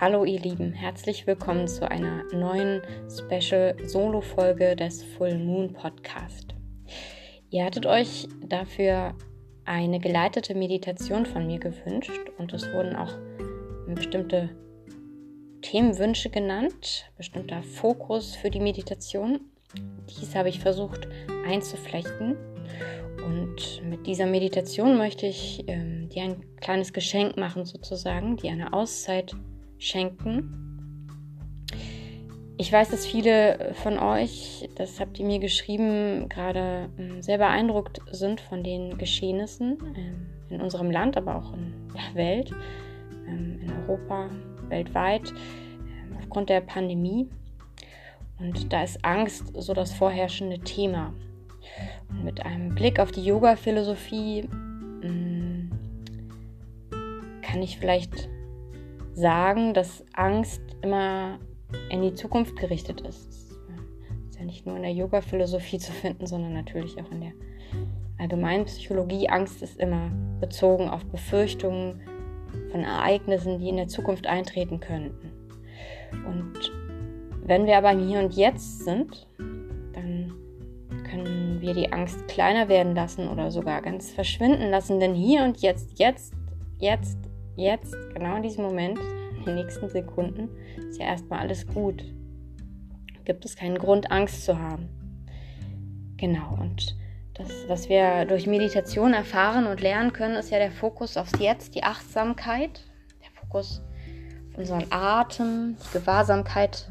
Hallo ihr Lieben, herzlich willkommen zu einer neuen Special Solo Folge des Full Moon Podcast. Ihr hattet euch dafür eine geleitete Meditation von mir gewünscht und es wurden auch bestimmte Themenwünsche genannt, bestimmter Fokus für die Meditation. Dies habe ich versucht einzuflechten und mit dieser Meditation möchte ich ähm, dir ein kleines Geschenk machen, sozusagen, dir eine Auszeit schenken. Ich weiß, dass viele von euch, das habt ihr mir geschrieben, gerade ähm, sehr beeindruckt sind von den Geschehnissen ähm, in unserem Land, aber auch in der Welt, ähm, in Europa, weltweit, aufgrund der Pandemie. Und da ist Angst so das vorherrschende Thema. Und mit einem Blick auf die Yoga-Philosophie mm, kann ich vielleicht sagen, dass Angst immer in die Zukunft gerichtet ist. Das ist ja nicht nur in der Yoga-Philosophie zu finden, sondern natürlich auch in der allgemeinen Psychologie. Angst ist immer bezogen auf Befürchtungen von Ereignissen, die in der Zukunft eintreten könnten. Und wenn wir aber im Hier und Jetzt sind, dann können wir die Angst kleiner werden lassen oder sogar ganz verschwinden lassen. Denn hier und jetzt, jetzt, jetzt, jetzt, genau in diesem Moment, in den nächsten Sekunden, ist ja erstmal alles gut. Gibt es keinen Grund, Angst zu haben. Genau, und das, was wir durch Meditation erfahren und lernen können, ist ja der Fokus aufs Jetzt, die Achtsamkeit, der Fokus auf unseren Atem, die Gewahrsamkeit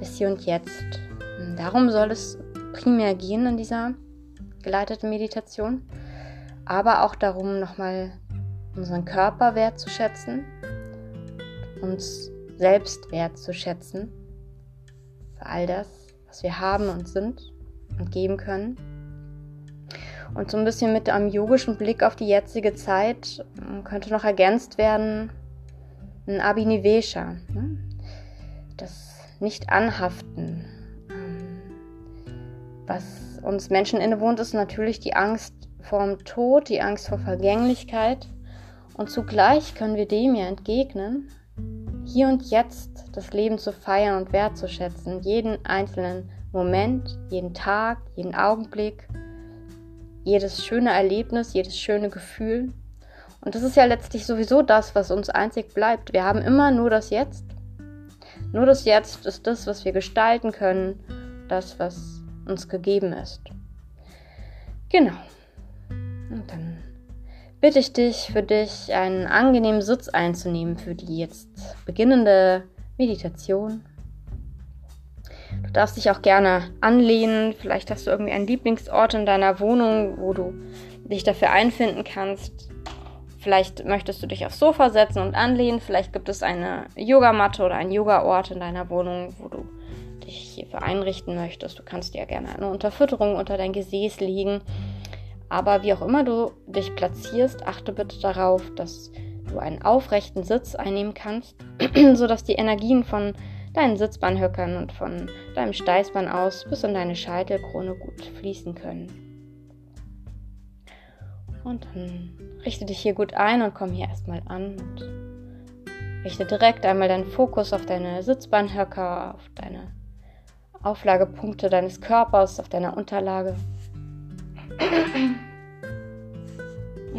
des Hier und Jetzt. Und darum soll es primär gehen in dieser geleiteten Meditation, aber auch darum, nochmal unseren Körper wertzuschätzen, uns selbst wertzuschätzen für all das, was wir haben und sind und geben können. Und so ein bisschen mit einem yogischen Blick auf die jetzige Zeit ähm, könnte noch ergänzt werden ein Abhinivesha, ne? das Nicht-Anhaften. Ähm, was uns Menschen innewohnt, ist natürlich die Angst vor dem Tod, die Angst vor Vergänglichkeit. Und zugleich können wir dem ja entgegnen, hier und jetzt das Leben zu feiern und wertzuschätzen, jeden einzelnen Moment, jeden Tag, jeden Augenblick, jedes schöne Erlebnis, jedes schöne Gefühl. Und das ist ja letztlich sowieso das, was uns einzig bleibt. Wir haben immer nur das Jetzt. Nur das Jetzt ist das, was wir gestalten können, das, was uns gegeben ist. Genau. Und dann bitte ich dich, für dich einen angenehmen Sitz einzunehmen für die jetzt beginnende Meditation. Du darfst dich auch gerne anlehnen. Vielleicht hast du irgendwie einen Lieblingsort in deiner Wohnung, wo du dich dafür einfinden kannst. Vielleicht möchtest du dich aufs Sofa setzen und anlehnen. Vielleicht gibt es eine Yogamatte oder einen Yogaort in deiner Wohnung, wo du dich hierfür einrichten möchtest. Du kannst dir gerne eine Unterfütterung unter dein Gesäß legen aber wie auch immer du dich platzierst, achte bitte darauf, dass du einen aufrechten Sitz einnehmen kannst, sodass die Energien von deinen Sitzbahnhöckern und von deinem Steißbein aus bis in deine Scheitelkrone gut fließen können. Und dann richte dich hier gut ein und komm hier erstmal an und richte direkt einmal deinen Fokus auf deine Sitzbahnhöcker, auf deine Auflagepunkte deines Körpers, auf deiner Unterlage.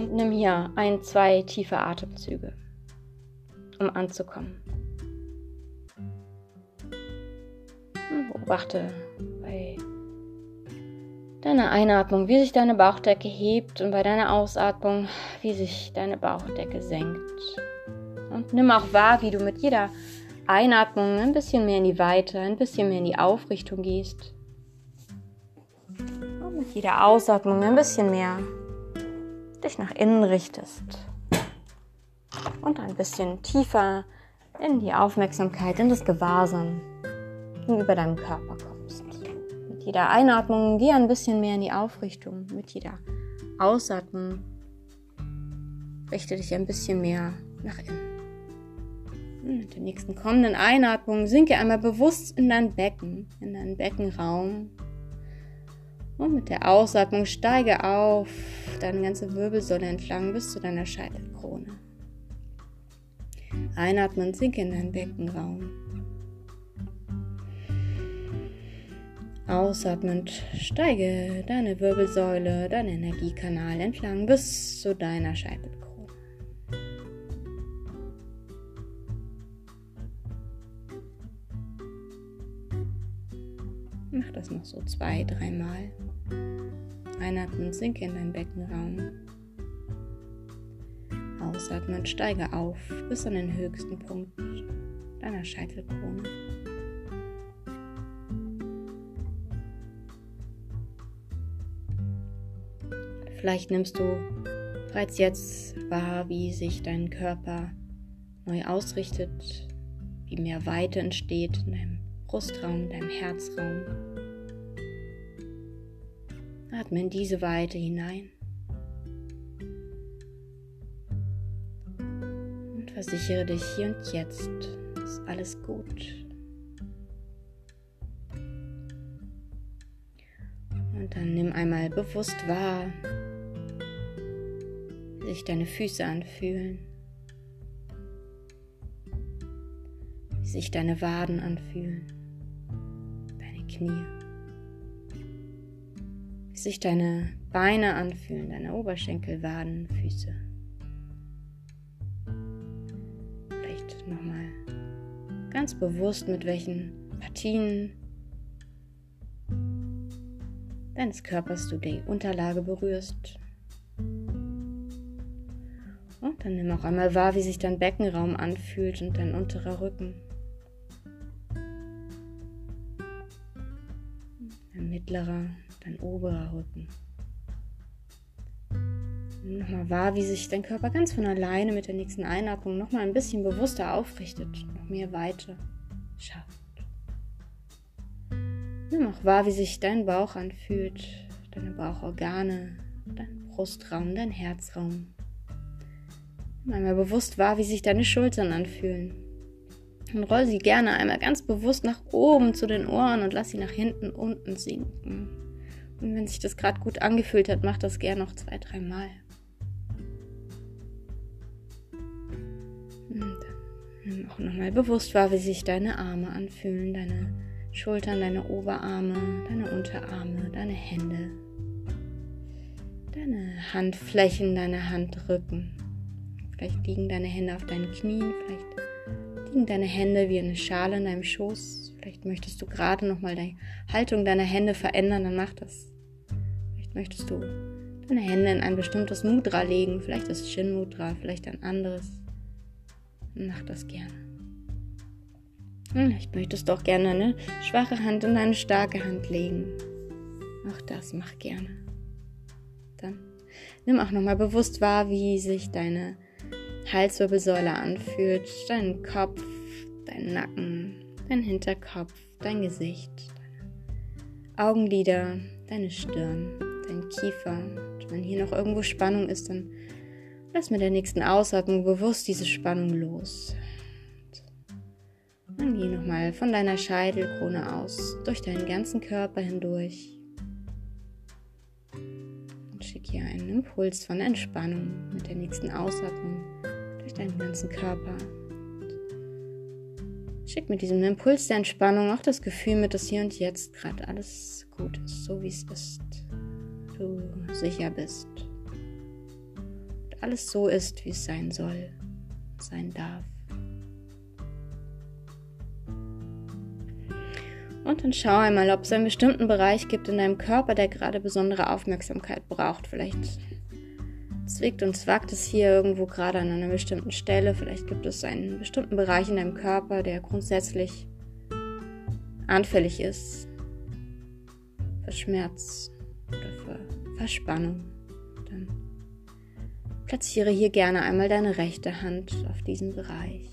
Und nimm hier ein, zwei tiefe Atemzüge, um anzukommen. Und beobachte bei deiner Einatmung, wie sich deine Bauchdecke hebt und bei deiner Ausatmung, wie sich deine Bauchdecke senkt. Und nimm auch wahr, wie du mit jeder Einatmung ein bisschen mehr in die Weite, ein bisschen mehr in die Aufrichtung gehst mit jeder Ausatmung ein bisschen mehr dich nach innen richtest und ein bisschen tiefer in die Aufmerksamkeit, in das Gewahrsam gegenüber deinem Körper kommst. Mit jeder Einatmung geh ein bisschen mehr in die Aufrichtung. Mit jeder Ausatmung richte dich ein bisschen mehr nach innen. Mit der nächsten kommenden Einatmung sinke einmal bewusst in dein Becken, in deinen Beckenraum, und mit der Ausatmung steige auf deine ganze Wirbelsäule entlang bis zu deiner Scheitelkrone. Einatmen, sinke in deinen Beckenraum. Ausatmend steige deine Wirbelsäule, deinen Energiekanal entlang bis zu deiner Scheitelkrone. Mach das noch so zwei, dreimal. Einatmen, sinke in deinen Beckenraum. Ausatmen, steige auf bis an den höchsten Punkt deiner Scheitelkrone. Vielleicht nimmst du bereits jetzt wahr, wie sich dein Körper neu ausrichtet, wie mehr Weite entsteht in deinem Brustraum, deinem Herzraum. Atme in diese Weite hinein. Und versichere dich hier und jetzt, ist alles gut. Und dann nimm einmal bewusst wahr, wie sich deine Füße anfühlen, wie sich deine Waden anfühlen, deine Knie, sich deine Beine anfühlen, deine Oberschenkel, Waden, Füße. Vielleicht nochmal ganz bewusst, mit welchen Partien deines Körpers du die Unterlage berührst. Und dann nimm auch einmal wahr, wie sich dein Beckenraum anfühlt und dein unterer Rücken. Dein mittlerer, dein oberer Rücken. Nochmal wahr, wie sich dein Körper ganz von alleine mit der nächsten Einatmung nochmal ein bisschen bewusster aufrichtet, noch mehr Weite schafft. Nimm auch wahr, wie sich dein Bauch anfühlt, deine Bauchorgane, dein Brustraum, dein Herzraum. Nimm einmal bewusst wahr, wie sich deine Schultern anfühlen. Und roll sie gerne einmal ganz bewusst nach oben zu den Ohren und lass sie nach hinten unten sinken. Und wenn sich das gerade gut angefühlt hat, mach das gerne noch zwei, dreimal. Und nimm auch nochmal bewusst wahr, wie sich deine Arme anfühlen, deine Schultern, deine Oberarme, deine Unterarme, deine Hände, deine Handflächen, deine Handrücken. Vielleicht liegen deine Hände auf deinen Knien, vielleicht liegen deine Hände wie eine Schale in deinem Schoß. Vielleicht möchtest du gerade nochmal die Haltung deiner Hände verändern, dann mach das. Möchtest du deine Hände in ein bestimmtes Mudra legen, vielleicht das Shin Mudra, vielleicht ein anderes. Mach das gerne. Vielleicht hm, möchtest du auch gerne eine schwache Hand in eine starke Hand legen. Auch das mach gerne. Dann nimm auch nochmal bewusst wahr, wie sich deine Halswirbelsäule anfühlt, dein Kopf, dein Nacken, dein Hinterkopf, dein Gesicht, deine Augenlider, deine Stirn, dein Kiefer. Und wenn hier noch irgendwo Spannung ist, dann lass mit der nächsten Ausatmung bewusst diese Spannung los. Und geh nochmal von deiner Scheitelkrone aus, durch deinen ganzen Körper hindurch. Und schick hier einen Impuls von Entspannung mit der nächsten Ausatmung durch deinen ganzen Körper. Schick mit diesem Impuls der Entspannung auch das Gefühl mit, dass hier und jetzt gerade alles gut ist, so wie es ist. Du sicher bist. Und alles so ist, wie es sein soll, sein darf. Und dann schau einmal, ob es einen bestimmten Bereich gibt in deinem Körper, der gerade besondere Aufmerksamkeit braucht. Vielleicht zwickt und zwackt es hier irgendwo gerade an einer bestimmten Stelle. Vielleicht gibt es einen bestimmten Bereich in deinem Körper, der grundsätzlich anfällig ist für Schmerz oder für Verspannung. Dann platziere hier gerne einmal deine rechte Hand auf diesen Bereich.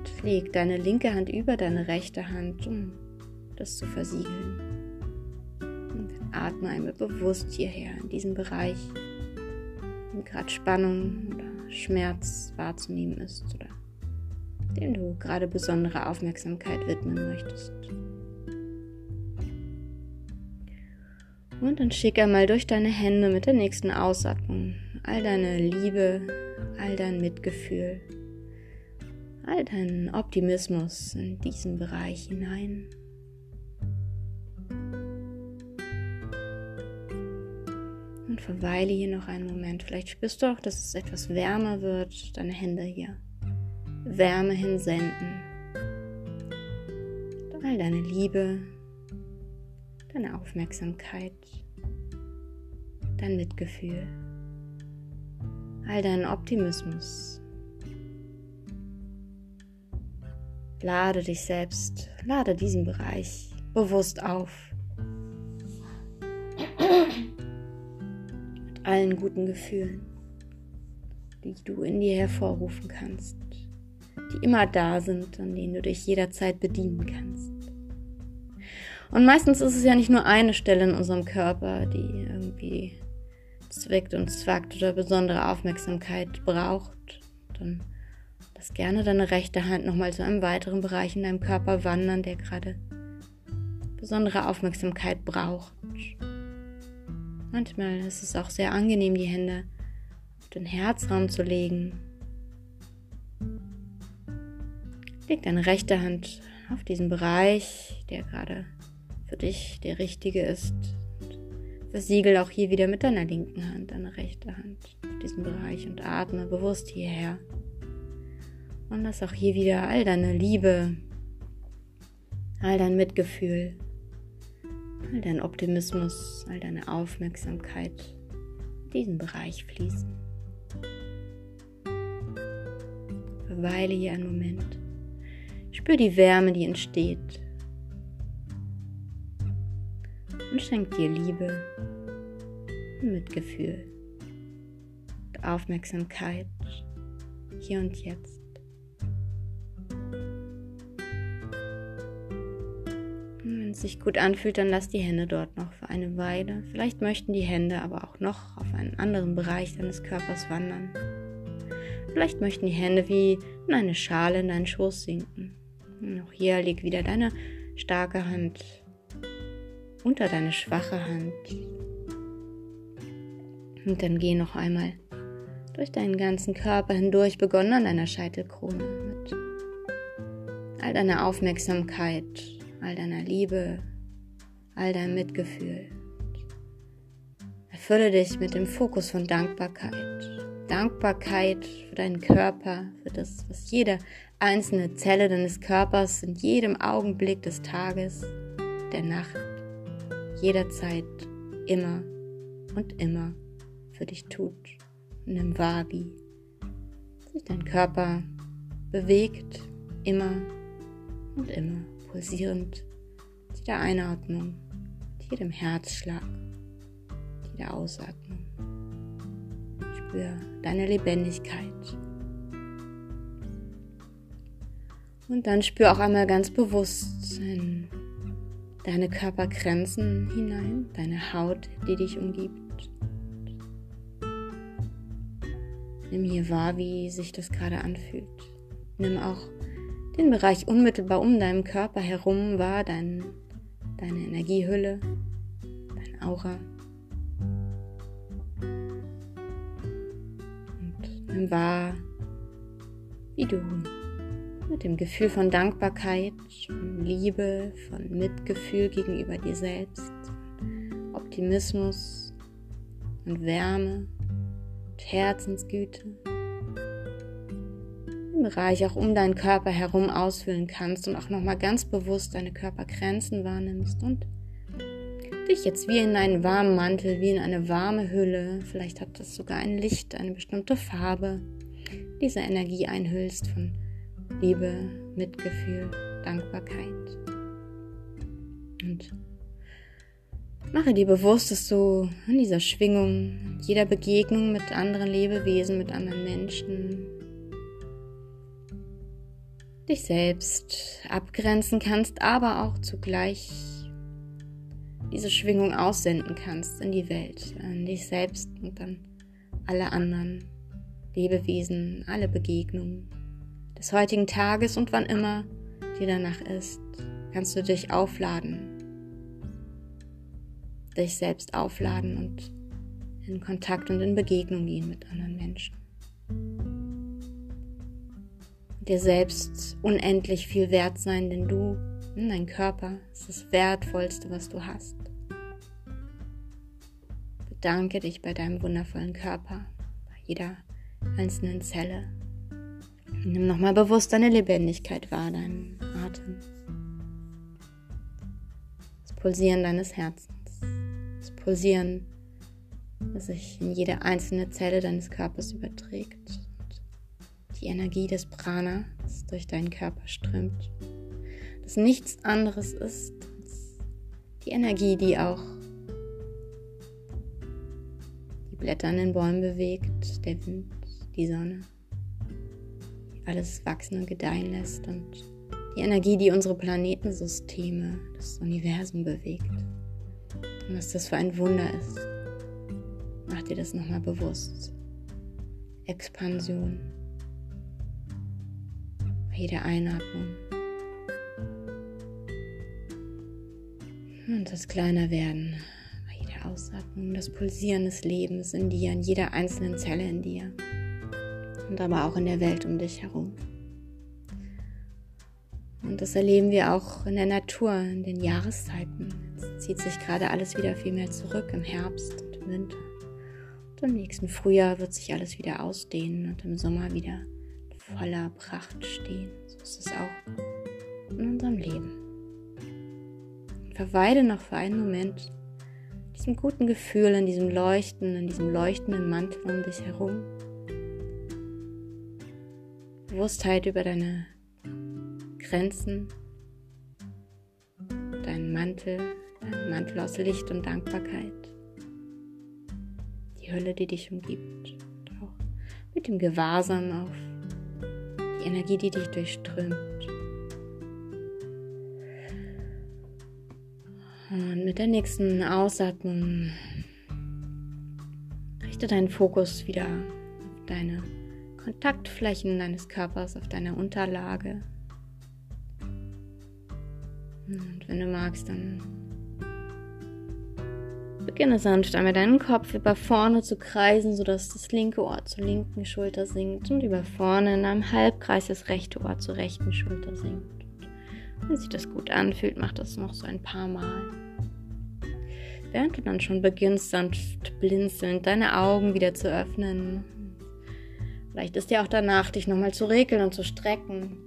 und leg deine linke Hand über deine rechte Hand, um das zu versiegeln. Und atme einmal bewusst hierher in diesem Bereich, wo gerade Spannung oder Schmerz wahrzunehmen ist oder dem du gerade besondere Aufmerksamkeit widmen möchtest. Und dann schick einmal durch deine Hände mit der nächsten Ausatmung all deine Liebe, all dein Mitgefühl, all deinen Optimismus in diesen Bereich hinein. Und verweile hier noch einen Moment. Vielleicht spürst du auch, dass es etwas wärmer wird, deine Hände hier. Wärme hinsenden. All deine Liebe, deine Aufmerksamkeit, dein Mitgefühl, all deinen Optimismus. Lade dich selbst, lade diesen Bereich bewusst auf. Mit allen guten Gefühlen, die du in dir hervorrufen kannst, die immer da sind, an denen du dich jederzeit bedienen kannst. Und meistens ist es ja nicht nur eine Stelle in unserem Körper, die irgendwie zwickt und zwackt oder besondere Aufmerksamkeit braucht. Dann lass gerne deine rechte Hand nochmal zu einem weiteren Bereich in deinem Körper wandern, der gerade besondere Aufmerksamkeit braucht. Manchmal ist es auch sehr angenehm, die Hände auf den Herzraum zu legen. Leg deine rechte Hand auf diesen Bereich, der gerade für dich der richtige ist. Versiegel auch hier wieder mit deiner linken Hand, deine rechte Hand auf diesem Bereich und atme bewusst hierher. Und lass auch hier wieder all deine Liebe, all dein Mitgefühl, all dein Optimismus, all deine Aufmerksamkeit in diesen Bereich fließen. Verweile hier einen Moment. Spür die Wärme, die entsteht und schenkt dir Liebe Mitgefühl und Aufmerksamkeit hier und jetzt. wenn es sich gut anfühlt, dann lass die Hände dort noch für eine Weile. Vielleicht möchten die Hände aber auch noch auf einen anderen Bereich deines Körpers wandern. Vielleicht möchten die Hände wie in eine Schale in deinen Schoß sinken. Und auch hier liegt wieder deine starke Hand unter deine schwache Hand. Und dann geh noch einmal durch deinen ganzen Körper hindurch, begonnen an deiner Scheitelkrone mit all deiner Aufmerksamkeit, all deiner Liebe, all deinem Mitgefühl. Erfülle dich mit dem Fokus von Dankbarkeit. Dankbarkeit für deinen Körper, für das, was jede einzelne Zelle deines Körpers in jedem Augenblick des Tages, der Nacht jederzeit, immer und immer für dich tut. Nimm wahr, wie sich dein Körper bewegt, immer und immer, pulsierend, mit jeder Einatmung, mit jedem Herzschlag, mit jeder Ausatmung. Spür deine Lebendigkeit. Und dann spür auch einmal ganz bewusst in deine Körpergrenzen hinein, deine Haut, die dich umgibt. Nimm hier wahr, wie sich das gerade anfühlt. Nimm auch den Bereich unmittelbar um deinen Körper herum wahr, dein, deine Energiehülle, dein Aura. Und nimm wahr, wie du mit dem Gefühl von Dankbarkeit, von Liebe, von Mitgefühl gegenüber dir selbst, Optimismus und Wärme und Herzensgüte. Im Bereich auch um deinen Körper herum ausfüllen kannst und auch nochmal ganz bewusst deine Körpergrenzen wahrnimmst und dich jetzt wie in einen warmen Mantel, wie in eine warme Hülle, vielleicht hat das sogar ein Licht, eine bestimmte Farbe, diese Energie einhüllst von Liebe, Mitgefühl, Dankbarkeit. Und mache dir bewusst, dass du in dieser Schwingung, jeder Begegnung mit anderen Lebewesen, mit anderen Menschen, dich selbst abgrenzen kannst, aber auch zugleich diese Schwingung aussenden kannst in die Welt, an dich selbst und an alle anderen Lebewesen, alle Begegnungen des heutigen Tages und wann immer dir danach ist, kannst du dich aufladen, dich selbst aufladen und in Kontakt und in Begegnung gehen mit anderen Menschen. dir selbst unendlich viel wert sein, denn du, dein Körper, ist das Wertvollste, was du hast. Bedanke dich bei deinem wundervollen Körper, bei jeder einzelnen Zelle. Nimm nochmal bewusst deine Lebendigkeit wahr, deinen Atem. Das Pulsieren deines Herzens. Das Pulsieren, das sich in jede einzelne Zelle deines Körpers überträgt die Energie des Prana, das durch deinen Körper strömt. Das nichts anderes ist als die Energie, die auch die Blätter an den Bäumen bewegt, der Wind, die Sonne, alles wachsen und gedeihen lässt und die Energie, die unsere Planetensysteme, das Universum bewegt. Und was das für ein Wunder ist. Mach dir das nochmal bewusst. Expansion jede Einatmung. Und das kleiner werden bei jeder Ausatmung, das Pulsieren des Lebens in dir, in jeder einzelnen Zelle in dir und aber auch in der Welt um dich herum. Und das erleben wir auch in der Natur, in den Jahreszeiten. Jetzt zieht sich gerade alles wieder viel mehr zurück im Herbst und im Winter. Und im nächsten Frühjahr wird sich alles wieder ausdehnen und im Sommer wieder voller Pracht stehen. So ist es auch in unserem Leben. verweile noch für einen Moment diesem guten Gefühl, in diesem Leuchten, in diesem leuchtenden Mantel um dich herum. Bewusstheit über deine Grenzen, deinen Mantel, deinen Mantel aus Licht und Dankbarkeit, die Hölle, die dich umgibt, und auch mit dem Gewahrsam auf die Energie, die dich durchströmt. Und mit der nächsten Ausatmung richte deinen Fokus wieder auf deine Kontaktflächen deines Körpers, auf deine Unterlage. Und wenn du magst, dann Beginne sanft einmal deinen Kopf über vorne zu kreisen, sodass das linke Ohr zur linken Schulter sinkt und über vorne in einem Halbkreis das rechte Ohr zur rechten Schulter sinkt. Wenn sich das gut anfühlt, mach das noch so ein paar Mal. Während du dann schon beginnst, sanft blinzelnd deine Augen wieder zu öffnen. Vielleicht ist dir auch danach, dich nochmal zu regeln und zu strecken.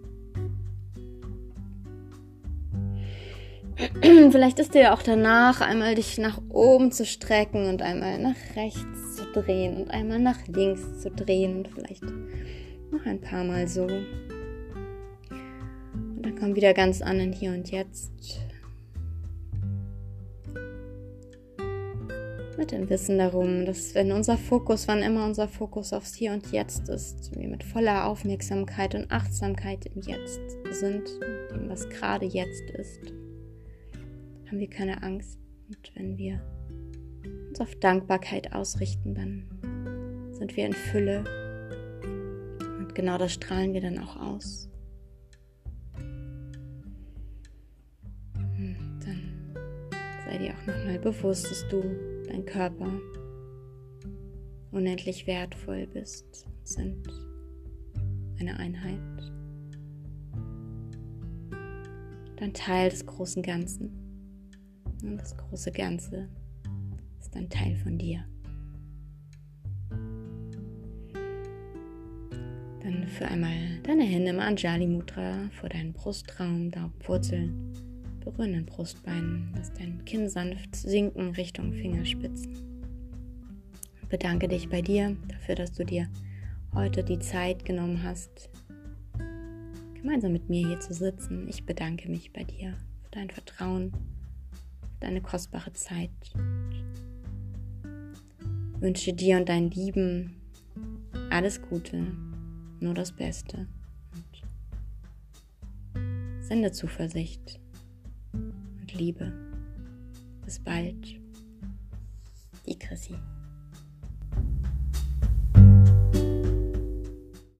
Vielleicht ist dir auch danach einmal dich nach oben zu strecken und einmal nach rechts zu drehen und einmal nach links zu drehen und vielleicht noch ein paar Mal so. Und dann komm wieder ganz an in hier und jetzt. Mit dem Wissen darum, dass wenn unser Fokus, wann immer unser Fokus aufs Hier und Jetzt ist, wir mit voller Aufmerksamkeit und Achtsamkeit im Jetzt sind, dem was gerade jetzt ist haben wir keine Angst. Und wenn wir uns auf Dankbarkeit ausrichten, dann sind wir in Fülle. Und genau das strahlen wir dann auch aus. Und dann sei dir auch nochmal bewusst, dass du, dein Körper, unendlich wertvoll bist, sind eine Einheit. Dein Teil des großen Ganzen. Und das große Ganze ist ein Teil von dir. Dann für einmal deine Hände im Anjali Mudra vor deinen Brustraum, Daumenwurzeln, berühren Brustbeinen, lass dein Kinn sanft sinken Richtung Fingerspitzen. Bedanke dich bei dir dafür, dass du dir heute die Zeit genommen hast, gemeinsam mit mir hier zu sitzen. Ich bedanke mich bei dir für dein Vertrauen deine kostbare Zeit. Ich wünsche dir und deinen Lieben alles Gute, nur das Beste. Sende Zuversicht Liebe. Bis bald. Die Chrissy.